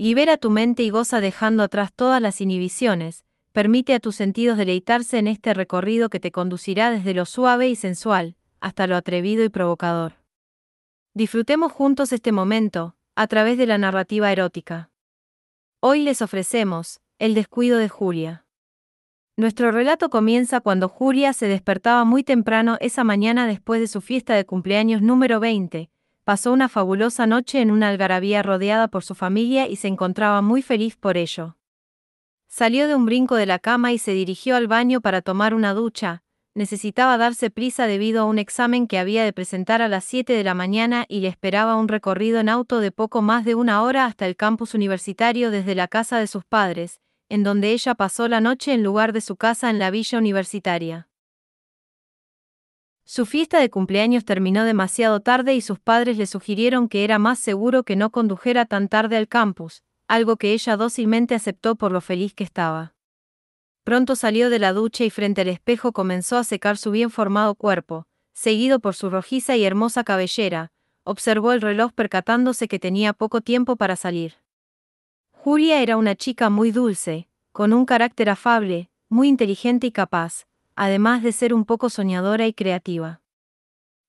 Libera tu mente y goza dejando atrás todas las inhibiciones, permite a tus sentidos deleitarse en este recorrido que te conducirá desde lo suave y sensual, hasta lo atrevido y provocador. Disfrutemos juntos este momento, a través de la narrativa erótica. Hoy les ofrecemos, el descuido de Julia. Nuestro relato comienza cuando Julia se despertaba muy temprano esa mañana después de su fiesta de cumpleaños número 20, pasó una fabulosa noche en una algarabía rodeada por su familia y se encontraba muy feliz por ello. Salió de un brinco de la cama y se dirigió al baño para tomar una ducha, necesitaba darse prisa debido a un examen que había de presentar a las 7 de la mañana y le esperaba un recorrido en auto de poco más de una hora hasta el campus universitario desde la casa de sus padres, en donde ella pasó la noche en lugar de su casa en la villa universitaria. Su fiesta de cumpleaños terminó demasiado tarde y sus padres le sugirieron que era más seguro que no condujera tan tarde al campus, algo que ella dócilmente aceptó por lo feliz que estaba. Pronto salió de la ducha y frente al espejo comenzó a secar su bien formado cuerpo, seguido por su rojiza y hermosa cabellera, observó el reloj percatándose que tenía poco tiempo para salir. Julia era una chica muy dulce, con un carácter afable, muy inteligente y capaz, además de ser un poco soñadora y creativa.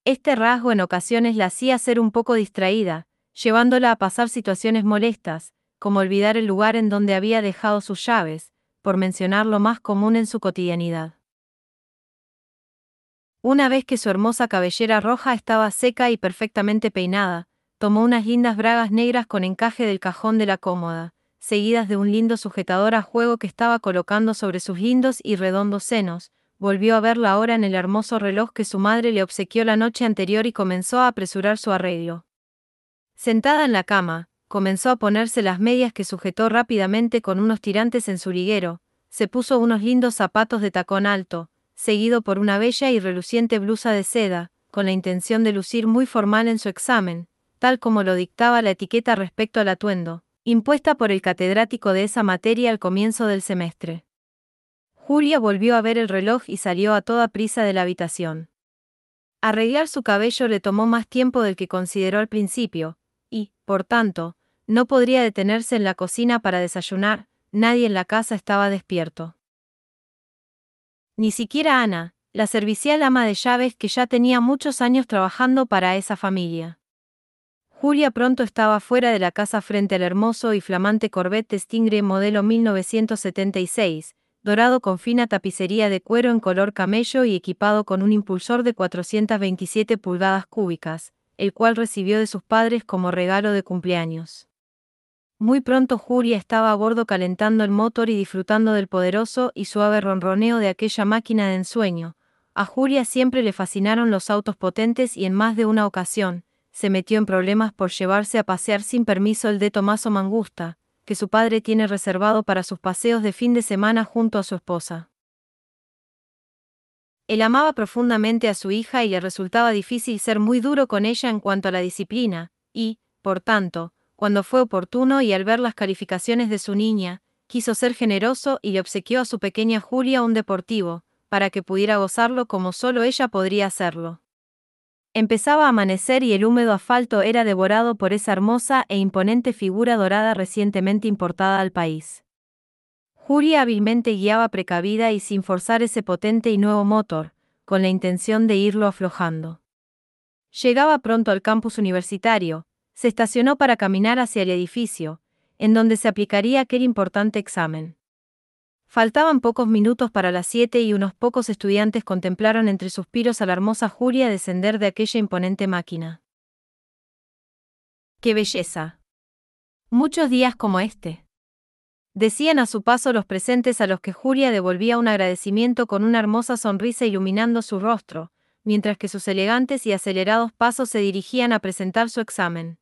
Este rasgo en ocasiones la hacía ser un poco distraída, llevándola a pasar situaciones molestas, como olvidar el lugar en donde había dejado sus llaves, por mencionar lo más común en su cotidianidad. Una vez que su hermosa cabellera roja estaba seca y perfectamente peinada, tomó unas lindas bragas negras con encaje del cajón de la cómoda, seguidas de un lindo sujetador a juego que estaba colocando sobre sus lindos y redondos senos, volvió a ver la hora en el hermoso reloj que su madre le obsequió la noche anterior y comenzó a apresurar su arreglo. Sentada en la cama, comenzó a ponerse las medias que sujetó rápidamente con unos tirantes en su liguero, se puso unos lindos zapatos de tacón alto, seguido por una bella y reluciente blusa de seda, con la intención de lucir muy formal en su examen, tal como lo dictaba la etiqueta respecto al atuendo, impuesta por el catedrático de esa materia al comienzo del semestre. Julia volvió a ver el reloj y salió a toda prisa de la habitación. Arreglar su cabello le tomó más tiempo del que consideró al principio, y, por tanto, no podría detenerse en la cocina para desayunar, nadie en la casa estaba despierto. Ni siquiera Ana, la servicial ama de llaves que ya tenía muchos años trabajando para esa familia. Julia pronto estaba fuera de la casa frente al hermoso y flamante Corvette Stingray modelo 1976, dorado con fina tapicería de cuero en color camello y equipado con un impulsor de 427 pulgadas cúbicas, el cual recibió de sus padres como regalo de cumpleaños. Muy pronto Julia estaba a bordo calentando el motor y disfrutando del poderoso y suave ronroneo de aquella máquina de ensueño. A Julia siempre le fascinaron los autos potentes y en más de una ocasión, se metió en problemas por llevarse a pasear sin permiso el de Tomaso Mangusta, que su padre tiene reservado para sus paseos de fin de semana junto a su esposa. Él amaba profundamente a su hija y le resultaba difícil ser muy duro con ella en cuanto a la disciplina, y, por tanto, cuando fue oportuno y al ver las calificaciones de su niña, quiso ser generoso y le obsequió a su pequeña Julia un deportivo, para que pudiera gozarlo como solo ella podría hacerlo. Empezaba a amanecer y el húmedo asfalto era devorado por esa hermosa e imponente figura dorada recientemente importada al país. Julia hábilmente guiaba precavida y sin forzar ese potente y nuevo motor, con la intención de irlo aflojando. Llegaba pronto al campus universitario, se estacionó para caminar hacia el edificio, en donde se aplicaría aquel importante examen. Faltaban pocos minutos para las siete y unos pocos estudiantes contemplaron entre suspiros a la hermosa Julia descender de aquella imponente máquina. ¡Qué belleza! Muchos días como este. Decían a su paso los presentes a los que Julia devolvía un agradecimiento con una hermosa sonrisa iluminando su rostro, mientras que sus elegantes y acelerados pasos se dirigían a presentar su examen.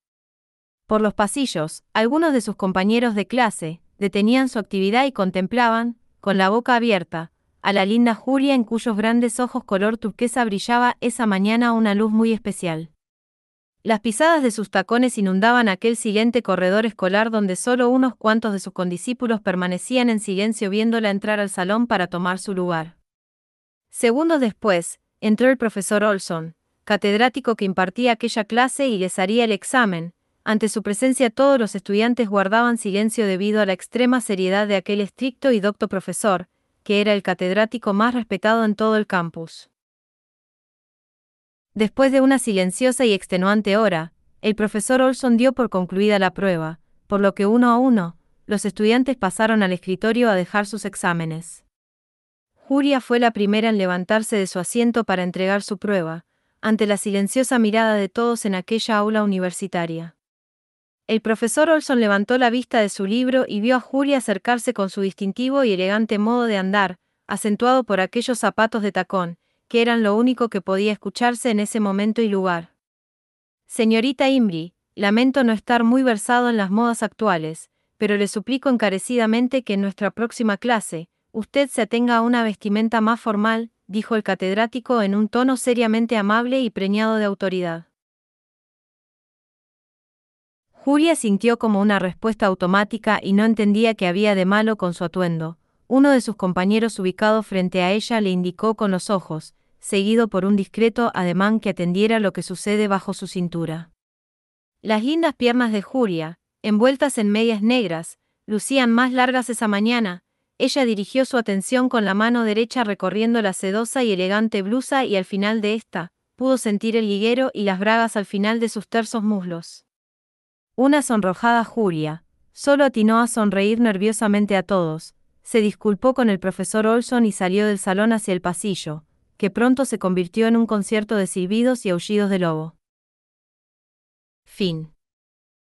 Por los pasillos, algunos de sus compañeros de clase, detenían su actividad y contemplaban, con la boca abierta, a la linda Julia en cuyos grandes ojos color turquesa brillaba esa mañana una luz muy especial. Las pisadas de sus tacones inundaban aquel silente corredor escolar donde solo unos cuantos de sus condiscípulos permanecían en silencio viéndola entrar al salón para tomar su lugar. Segundos después, entró el profesor Olson, catedrático que impartía aquella clase y les haría el examen, Ante su presencia todos los estudiantes guardaban silencio debido a la extrema seriedad de aquel estricto y docto profesor, que era el catedrático más respetado en todo el campus. Después de una silenciosa y extenuante hora, el profesor Olson dio por concluida la prueba, por lo que uno a uno, los estudiantes pasaron al escritorio a dejar sus exámenes. Julia fue la primera en levantarse de su asiento para entregar su prueba, ante la silenciosa mirada de todos en aquella aula universitaria. El profesor Olson levantó la vista de su libro y vio a Julia acercarse con su distintivo y elegante modo de andar, acentuado por aquellos zapatos de tacón, que eran lo único que podía escucharse en ese momento y lugar. Señorita Imbri, lamento no estar muy versado en las modas actuales, pero le suplico encarecidamente que en nuestra próxima clase, usted se atenga a una vestimenta más formal, dijo el catedrático en un tono seriamente amable y preñado de autoridad. Julia sintió como una respuesta automática y no entendía qué había de malo con su atuendo. Uno de sus compañeros ubicado frente a ella le indicó con los ojos, seguido por un discreto ademán que atendiera lo que sucede bajo su cintura. Las lindas piernas de Julia, envueltas en medias negras, lucían más largas esa mañana, ella dirigió su atención con la mano derecha recorriendo la sedosa y elegante blusa y al final de esta, pudo sentir el liguero y las bragas al final de sus tersos muslos. Una sonrojada Julia, solo atinó a sonreír nerviosamente a todos, se disculpó con el profesor Olson y salió del salón hacia el pasillo, que pronto se convirtió en un concierto de silbidos y aullidos de lobo. Fin.